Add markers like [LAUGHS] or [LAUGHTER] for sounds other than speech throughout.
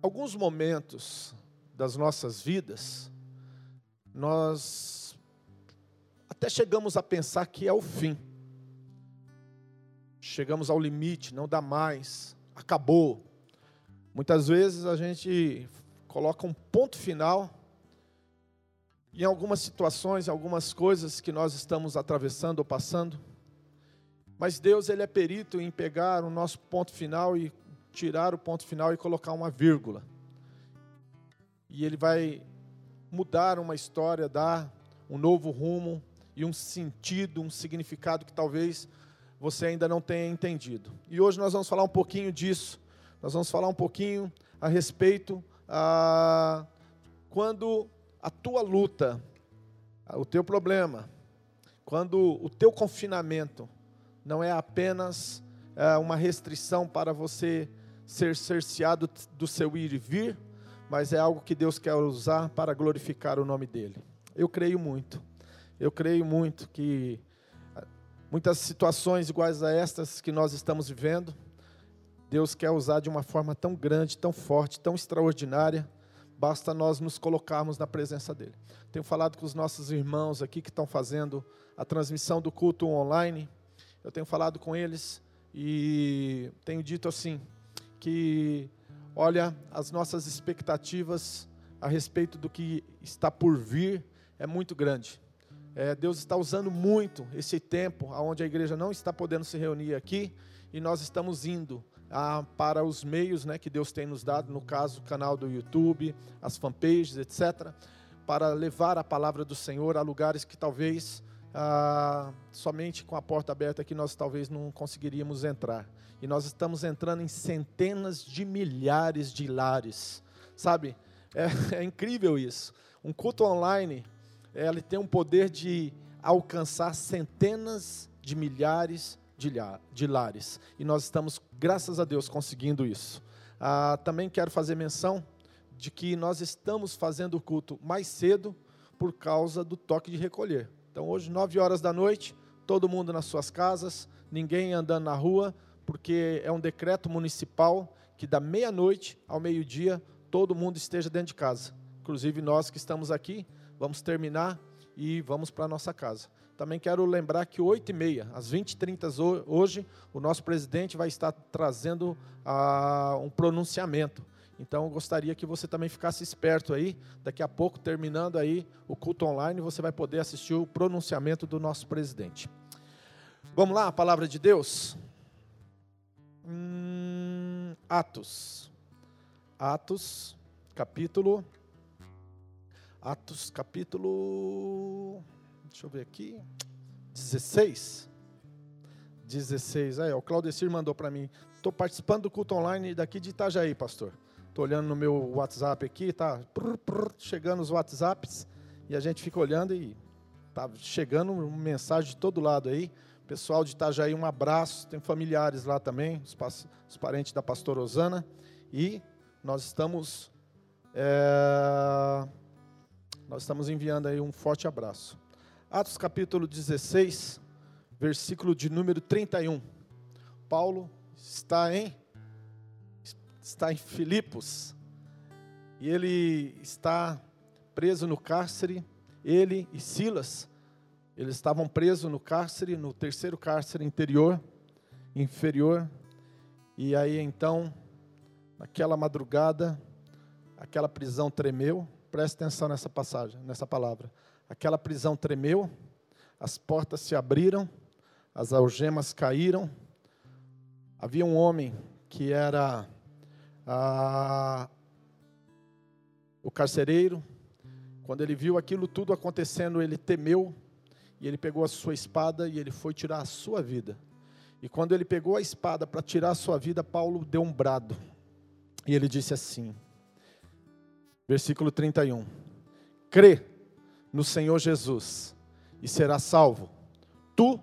Alguns momentos das nossas vidas, nós até chegamos a pensar que é o fim. Chegamos ao limite, não dá mais, acabou. Muitas vezes a gente coloca um ponto final em algumas situações, algumas coisas que nós estamos atravessando ou passando. Mas Deus ele é perito em pegar o nosso ponto final e tirar o ponto final e colocar uma vírgula. E ele vai mudar uma história, dar um novo rumo e um sentido, um significado que talvez você ainda não tenha entendido. E hoje nós vamos falar um pouquinho disso. Nós vamos falar um pouquinho a respeito a quando a tua luta, o teu problema, quando o teu confinamento não é apenas é, uma restrição para você ser cerceado do seu ir e vir, mas é algo que Deus quer usar para glorificar o nome dEle. Eu creio muito, eu creio muito que ah, muitas situações iguais a estas que nós estamos vivendo, Deus quer usar de uma forma tão grande, tão forte, tão extraordinária, basta nós nos colocarmos na presença dEle. Tenho falado com os nossos irmãos aqui que estão fazendo a transmissão do culto online, eu tenho falado com eles e tenho dito assim, que, olha, as nossas expectativas a respeito do que está por vir é muito grande. É, Deus está usando muito esse tempo, onde a igreja não está podendo se reunir aqui, e nós estamos indo ah, para os meios né, que Deus tem nos dado, no caso, o canal do YouTube, as fanpages, etc., para levar a palavra do Senhor a lugares que talvez ah, somente com a porta aberta aqui nós talvez não conseguiríamos entrar. E nós estamos entrando em centenas de milhares de lares, sabe? É, [LAUGHS] é incrível isso. Um culto online, ele tem um poder de alcançar centenas de milhares de, de lares. E nós estamos, graças a Deus, conseguindo isso. Ah, também quero fazer menção de que nós estamos fazendo o culto mais cedo por causa do toque de recolher. Então, hoje, nove horas da noite, todo mundo nas suas casas, ninguém andando na rua, porque é um decreto municipal que da meia-noite ao meio-dia todo mundo esteja dentro de casa. Inclusive nós que estamos aqui, vamos terminar e vamos para a nossa casa. Também quero lembrar que 8 e meia, às 20h30 hoje, o nosso presidente vai estar trazendo ah, um pronunciamento. Então, eu gostaria que você também ficasse esperto aí. Daqui a pouco, terminando aí o culto online, você vai poder assistir o pronunciamento do nosso presidente. Vamos lá, a palavra de Deus. Hum, Atos. Atos, capítulo. Atos, capítulo. Deixa eu ver aqui. 16. 16. Aí, o Claudecir mandou para mim. Estou participando do culto online daqui de Itajaí, pastor. Estou olhando no meu WhatsApp aqui, tá chegando os WhatsApps e a gente fica olhando e tá chegando mensagem de todo lado aí. Pessoal de Itajaí, um abraço. Tem familiares lá também, os, os parentes da pastora Osana. E nós estamos é, nós estamos enviando aí um forte abraço. Atos capítulo 16, versículo de número 31. Paulo está em está em Filipos e ele está preso no cárcere, ele e Silas, eles estavam presos no cárcere, no terceiro cárcere interior, inferior, e aí então, naquela madrugada, aquela prisão tremeu, preste atenção nessa passagem, nessa palavra, aquela prisão tremeu, as portas se abriram, as algemas caíram, havia um homem que era ah, o carcereiro, quando ele viu aquilo tudo acontecendo, ele temeu e ele pegou a sua espada e ele foi tirar a sua vida. E quando ele pegou a espada para tirar a sua vida, Paulo deu um brado. E ele disse assim, versículo 31: Crê no Senhor Jesus e será salvo, tu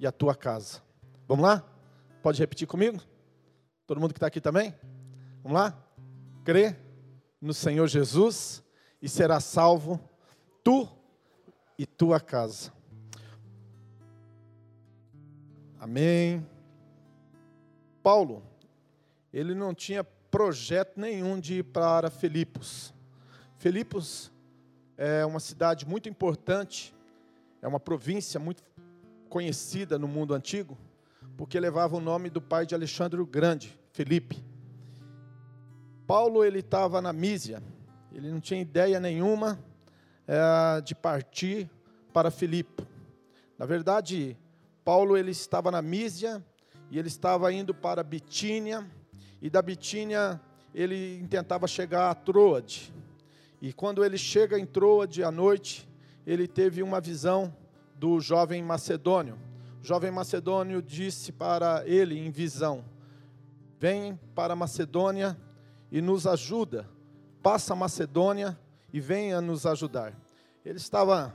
e a tua casa. Vamos lá? Pode repetir comigo? Todo mundo que está aqui também? Vamos lá? Crê no Senhor Jesus e será salvo tu e tua casa. Amém. Paulo, ele não tinha projeto nenhum de ir para Filipos. Filipos é uma cidade muito importante, é uma província muito conhecida no mundo antigo, porque levava o nome do pai de Alexandre o Grande, Felipe. Paulo ele estava na Mísia, ele não tinha ideia nenhuma é, de partir para Filipe. Na verdade, Paulo ele estava na Mísia e ele estava indo para Bitínia e da Bitínia ele tentava chegar a Troade. E quando ele chega em Troade à noite, ele teve uma visão do jovem macedônio. O jovem macedônio disse para ele em visão: Vem para Macedônia e nos ajuda. Passa a Macedônia e venha nos ajudar. Ele estava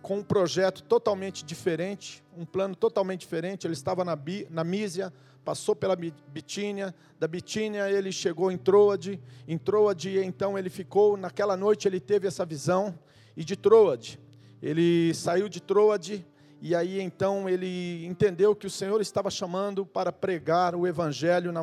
com um projeto totalmente diferente, um plano totalmente diferente. Ele estava na, na Mísia, passou pela Bitínia, da Bitínia ele chegou em Troade, em Troade então ele ficou, naquela noite ele teve essa visão, e de Troade, ele saiu de Troade, e aí então ele entendeu que o Senhor estava chamando para pregar o Evangelho na,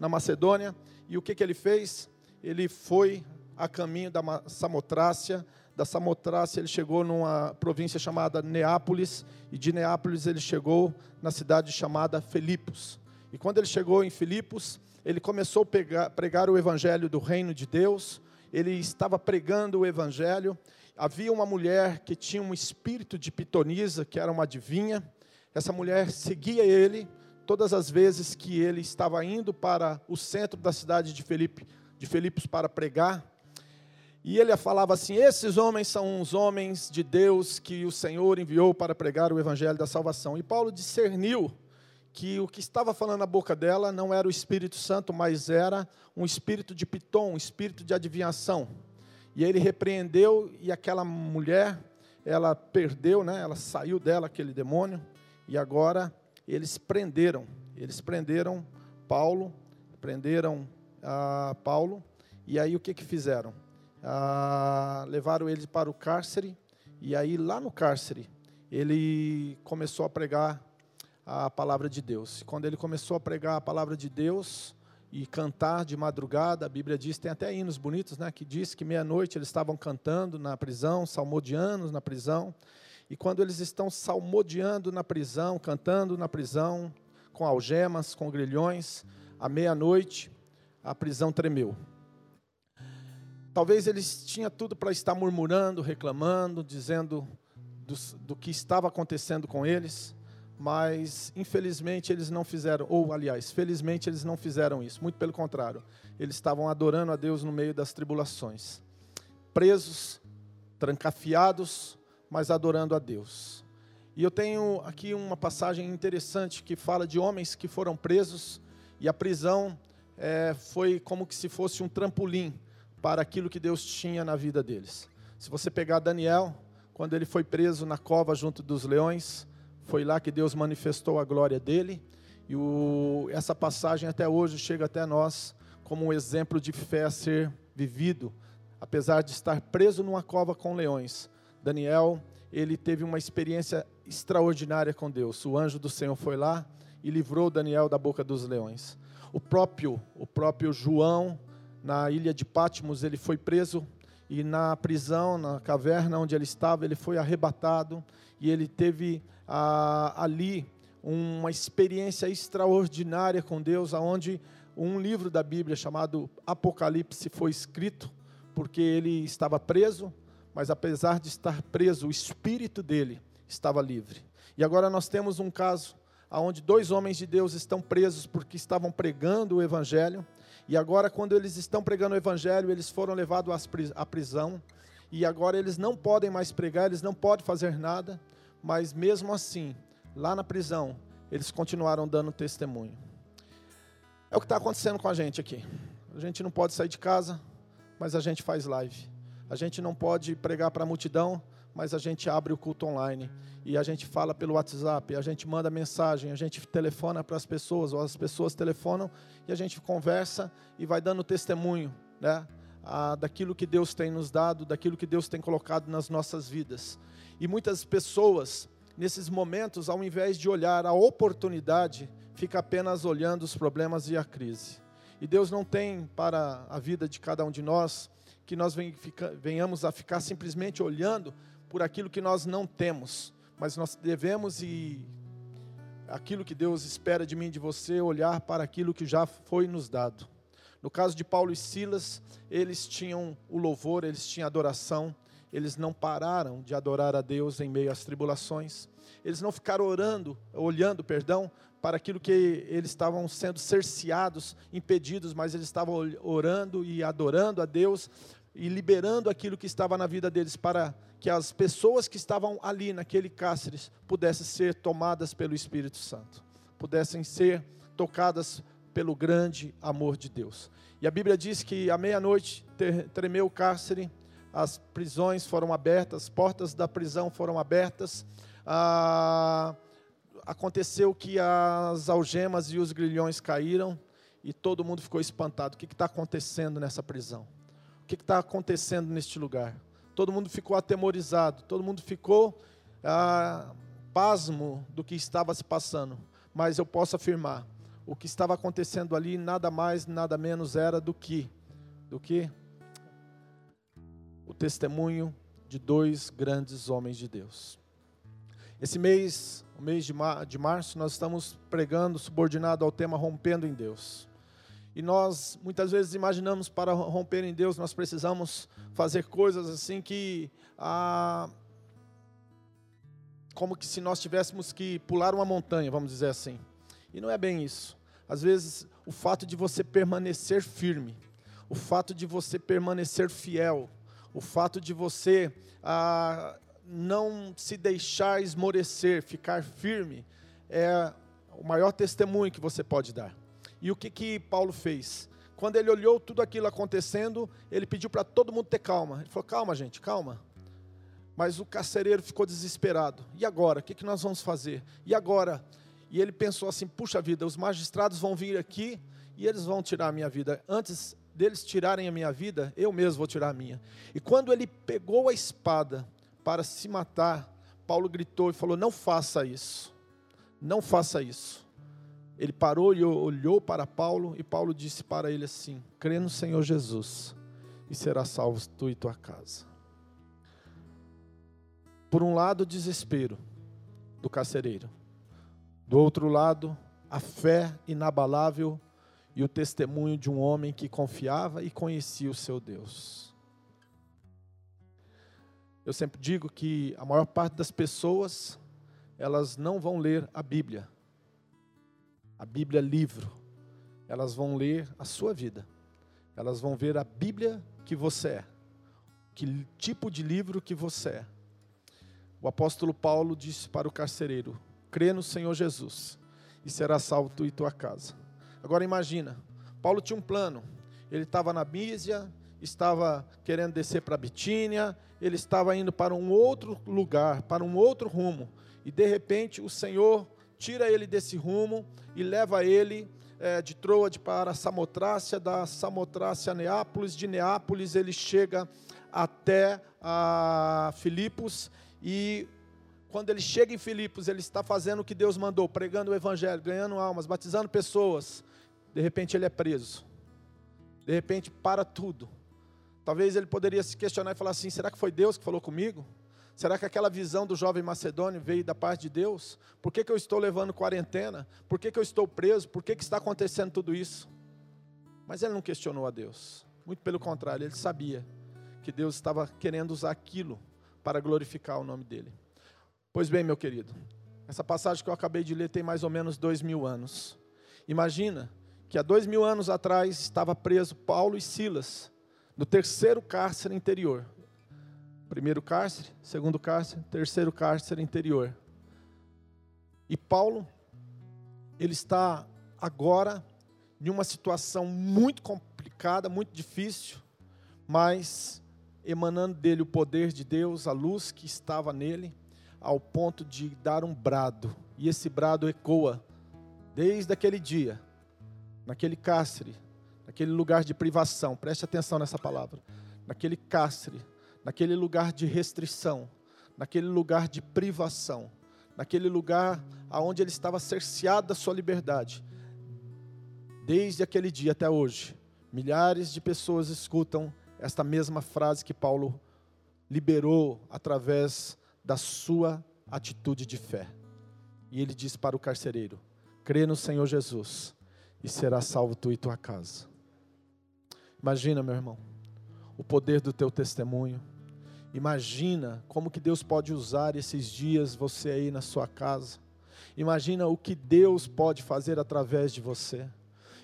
na Macedônia, e o que, que ele fez? Ele foi a caminho da Samotrácia, da Samotrácia ele chegou numa província chamada Neápolis, e de Neápolis ele chegou na cidade chamada Filipos. E quando ele chegou em Filipos, ele começou a pegar, pregar o evangelho do reino de Deus, ele estava pregando o evangelho. Havia uma mulher que tinha um espírito de pitonisa, que era uma adivinha. Essa mulher seguia ele, todas as vezes que ele estava indo para o centro da cidade de Felipe, de Filipos para pregar, e ele falava assim: esses homens são os homens de Deus que o Senhor enviou para pregar o evangelho da salvação. E Paulo discerniu que o que estava falando na boca dela não era o Espírito Santo, mas era um espírito de piton, um espírito de adivinhação. E ele repreendeu e aquela mulher, ela perdeu, né? Ela saiu dela aquele demônio e agora eles prenderam, eles prenderam Paulo, prenderam ah, Paulo, e aí o que, que fizeram? Ah, levaram ele para o cárcere, e aí lá no cárcere, ele começou a pregar a palavra de Deus. Quando ele começou a pregar a palavra de Deus e cantar de madrugada, a Bíblia diz, tem até hinos bonitos, né, que diz que meia-noite eles estavam cantando na prisão, salmodianos na prisão, e quando eles estão salmodiando na prisão, cantando na prisão, com algemas, com grilhões, à meia-noite, a prisão tremeu. Talvez eles tinham tudo para estar murmurando, reclamando, dizendo do, do, que estava acontecendo com eles, mas infelizmente eles não fizeram, ou aliás, felizmente eles não fizeram isso, muito pelo contrário, eles estavam adorando a Deus no meio das tribulações, presos, trancafiados, mas adorando a Deus. E eu tenho aqui uma passagem interessante que fala de homens que foram presos e a prisão é, foi como que se fosse um trampolim para aquilo que Deus tinha na vida deles. Se você pegar Daniel, quando ele foi preso na cova junto dos leões, foi lá que Deus manifestou a glória dele. E o, essa passagem até hoje chega até nós como um exemplo de fé a ser vivido, apesar de estar preso numa cova com leões. Daniel ele teve uma experiência extraordinária com Deus. O anjo do Senhor foi lá e livrou Daniel da boca dos leões. O próprio, o próprio João, na ilha de Patmos, ele foi preso e na prisão, na caverna onde ele estava, ele foi arrebatado e ele teve ah, ali uma experiência extraordinária com Deus, aonde um livro da Bíblia chamado Apocalipse foi escrito, porque ele estava preso, mas apesar de estar preso, o espírito dele estava livre. E agora nós temos um caso onde dois homens de Deus estão presos porque estavam pregando o Evangelho, e agora, quando eles estão pregando o Evangelho, eles foram levados à prisão, e agora eles não podem mais pregar, eles não podem fazer nada, mas mesmo assim, lá na prisão, eles continuaram dando testemunho. É o que está acontecendo com a gente aqui. A gente não pode sair de casa, mas a gente faz live. A gente não pode pregar para a multidão, mas a gente abre o culto online. E a gente fala pelo WhatsApp, a gente manda mensagem, a gente telefona para as pessoas, ou as pessoas telefonam e a gente conversa e vai dando testemunho, né? Daquilo que Deus tem nos dado, daquilo que Deus tem colocado nas nossas vidas. E muitas pessoas, nesses momentos, ao invés de olhar a oportunidade, fica apenas olhando os problemas e a crise. E Deus não tem para a vida de cada um de nós que nós venhamos a ficar simplesmente olhando por aquilo que nós não temos, mas nós devemos e aquilo que Deus espera de mim e de você, olhar para aquilo que já foi nos dado. No caso de Paulo e Silas, eles tinham o louvor, eles tinham adoração, eles não pararam de adorar a Deus em meio às tribulações. Eles não ficaram orando, olhando, perdão, para aquilo que eles estavam sendo cerceados, impedidos, mas eles estavam orando e adorando a Deus e liberando aquilo que estava na vida deles para que as pessoas que estavam ali naquele cárcere pudessem ser tomadas pelo Espírito Santo, pudessem ser tocadas pelo grande amor de Deus. E a Bíblia diz que à meia-noite tremeu o cárcere, as prisões foram abertas, as portas da prisão foram abertas. Ah, aconteceu que as algemas e os grilhões caíram e todo mundo ficou espantado. O que está acontecendo nessa prisão? O que está acontecendo neste lugar? Todo mundo ficou atemorizado, todo mundo ficou ah, pasmo do que estava se passando. Mas eu posso afirmar, o que estava acontecendo ali nada mais, nada menos era do que do que o testemunho de dois grandes homens de Deus. Esse mês, o mês de, mar, de março, nós estamos pregando subordinado ao tema Rompendo em Deus. E nós muitas vezes imaginamos para romper em Deus, nós precisamos fazer coisas assim que ah, como que se nós tivéssemos que pular uma montanha, vamos dizer assim. E não é bem isso. Às vezes, o fato de você permanecer firme, o fato de você permanecer fiel, o fato de você ah, não se deixar esmorecer, ficar firme, é o maior testemunho que você pode dar. E o que, que Paulo fez? Quando ele olhou tudo aquilo acontecendo, ele pediu para todo mundo ter calma. Ele falou: calma, gente, calma. Mas o carcereiro ficou desesperado. E agora? O que, que nós vamos fazer? E agora? E ele pensou assim: puxa vida, os magistrados vão vir aqui e eles vão tirar a minha vida. Antes deles tirarem a minha vida, eu mesmo vou tirar a minha. E quando ele pegou a espada para se matar, Paulo gritou e falou: Não faça isso, não faça isso. Ele parou e olhou para Paulo, e Paulo disse para ele assim: Crê no Senhor Jesus, e será salvo tu e tua casa. Por um lado, o desespero do carcereiro, do outro lado, a fé inabalável e o testemunho de um homem que confiava e conhecia o seu Deus. Eu sempre digo que a maior parte das pessoas, elas não vão ler a Bíblia, a Bíblia livro, elas vão ler a sua vida, elas vão ver a Bíblia que você é, que tipo de livro que você é. O apóstolo Paulo disse para o carcereiro: crê no Senhor Jesus e será salvo tu e tua casa. Agora imagina, Paulo tinha um plano. Ele estava na Mísia, estava querendo descer para Bitínia, ele estava indo para um outro lugar, para um outro rumo. E de repente o Senhor tira ele desse rumo e leva ele é, de Troade para Samotrácia, da Samotrácia a Neápolis, de Neápolis ele chega até a Filipos e quando ele chega em Filipos, ele está fazendo o que Deus mandou, pregando o evangelho, ganhando almas, batizando pessoas. De repente ele é preso. De repente para tudo. Talvez ele poderia se questionar e falar assim: será que foi Deus que falou comigo? Será que aquela visão do jovem macedônio veio da parte de Deus? Por que, que eu estou levando quarentena? Por que, que eu estou preso? Por que, que está acontecendo tudo isso? Mas ele não questionou a Deus. Muito pelo contrário, ele sabia que Deus estava querendo usar aquilo para glorificar o nome dele. Pois bem, meu querido, essa passagem que eu acabei de ler tem mais ou menos dois mil anos. Imagina que há dois mil anos atrás estava preso Paulo e Silas no terceiro cárcere interior. Primeiro cárcere, segundo cárcere, terceiro cárcere interior. E Paulo, ele está agora em uma situação muito complicada, muito difícil, mas emanando dele o poder de Deus, a luz que estava nele, ao ponto de dar um brado. E esse brado ecoa desde aquele dia naquele cárcere, naquele lugar de privação, preste atenção nessa palavra, naquele cárcere, naquele lugar de restrição, naquele lugar de privação, naquele lugar aonde ele estava cerceado da sua liberdade. desde aquele dia até hoje, milhares de pessoas escutam esta mesma frase que Paulo liberou através da sua atitude de fé. E ele diz para o carcereiro: crê no Senhor Jesus e será salvo tu e tua casa. Imagina, meu irmão, o poder do teu testemunho. Imagina como que Deus pode usar esses dias você aí na sua casa. Imagina o que Deus pode fazer através de você.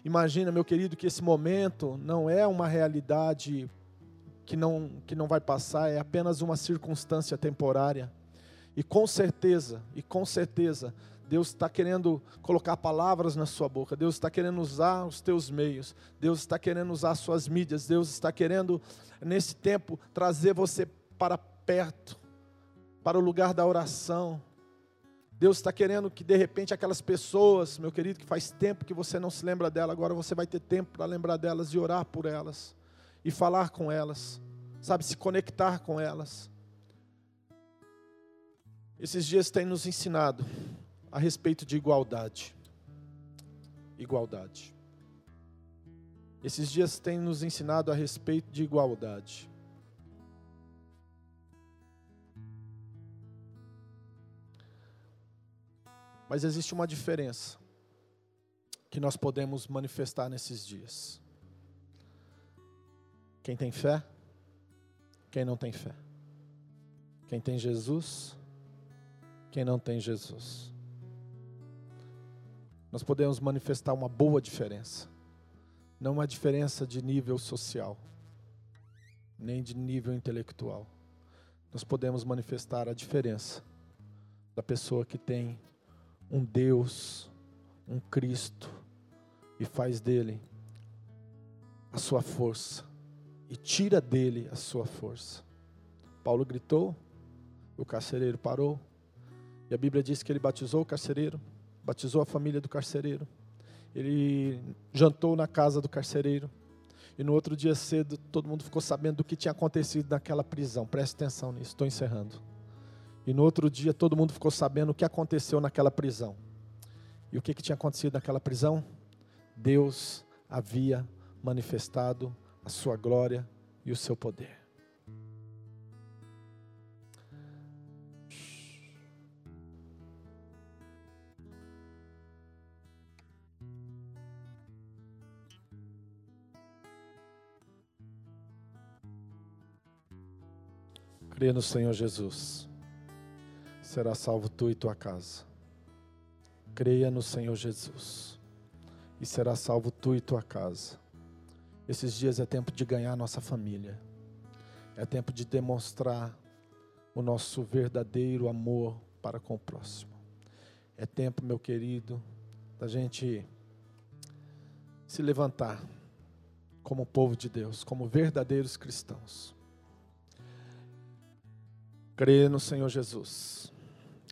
Imagina, meu querido, que esse momento não é uma realidade que não, que não vai passar, é apenas uma circunstância temporária. E com certeza, e com certeza, Deus está querendo colocar palavras na sua boca, Deus está querendo usar os teus meios, Deus está querendo usar as suas mídias, Deus está querendo, nesse tempo, trazer você para perto, para o lugar da oração. Deus está querendo que de repente aquelas pessoas, meu querido, que faz tempo que você não se lembra dela, agora você vai ter tempo para lembrar delas e orar por elas, e falar com elas, sabe, se conectar com elas. Esses dias têm nos ensinado a respeito de igualdade. Igualdade. Esses dias têm nos ensinado a respeito de igualdade. Mas existe uma diferença que nós podemos manifestar nesses dias. Quem tem fé, quem não tem fé. Quem tem Jesus, quem não tem Jesus nós podemos manifestar uma boa diferença. Não uma diferença de nível social, nem de nível intelectual. Nós podemos manifestar a diferença da pessoa que tem um Deus, um Cristo, e faz dele a sua força, e tira dele a sua força. Paulo gritou, o carcereiro parou, e a Bíblia diz que ele batizou o carcereiro batizou a família do carcereiro. Ele jantou na casa do carcereiro. E no outro dia cedo, todo mundo ficou sabendo do que tinha acontecido naquela prisão. Preste atenção nisso, estou encerrando. E no outro dia, todo mundo ficou sabendo o que aconteceu naquela prisão. E o que, que tinha acontecido naquela prisão? Deus havia manifestado a sua glória e o seu poder. Crê no Senhor Jesus. Será salvo tu e tua casa. Creia no Senhor Jesus. E será salvo tu e tua casa. Esses dias é tempo de ganhar nossa família. É tempo de demonstrar o nosso verdadeiro amor para com o próximo. É tempo, meu querido, da gente se levantar como povo de Deus, como verdadeiros cristãos Crê no Senhor Jesus.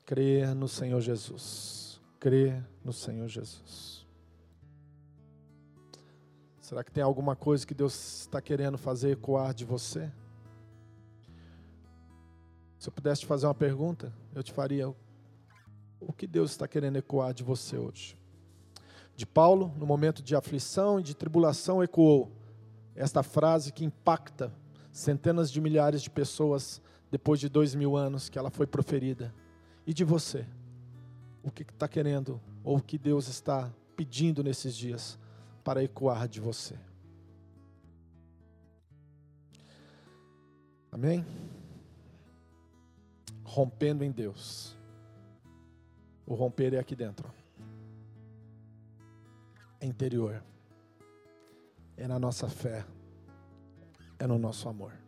Crê no Senhor Jesus. Crê no Senhor Jesus. Será que tem alguma coisa que Deus está querendo fazer ecoar de você? Se eu pudesse te fazer uma pergunta, eu te faria: o que Deus está querendo ecoar de você hoje? De Paulo, no momento de aflição e de tribulação, ecoou esta frase que impacta centenas de milhares de pessoas depois de dois mil anos que ela foi proferida. E de você? O que está querendo, ou o que Deus está pedindo nesses dias para ecoar de você? Amém? Rompendo em Deus. O romper é aqui dentro. É interior. É na nossa fé. É no nosso amor.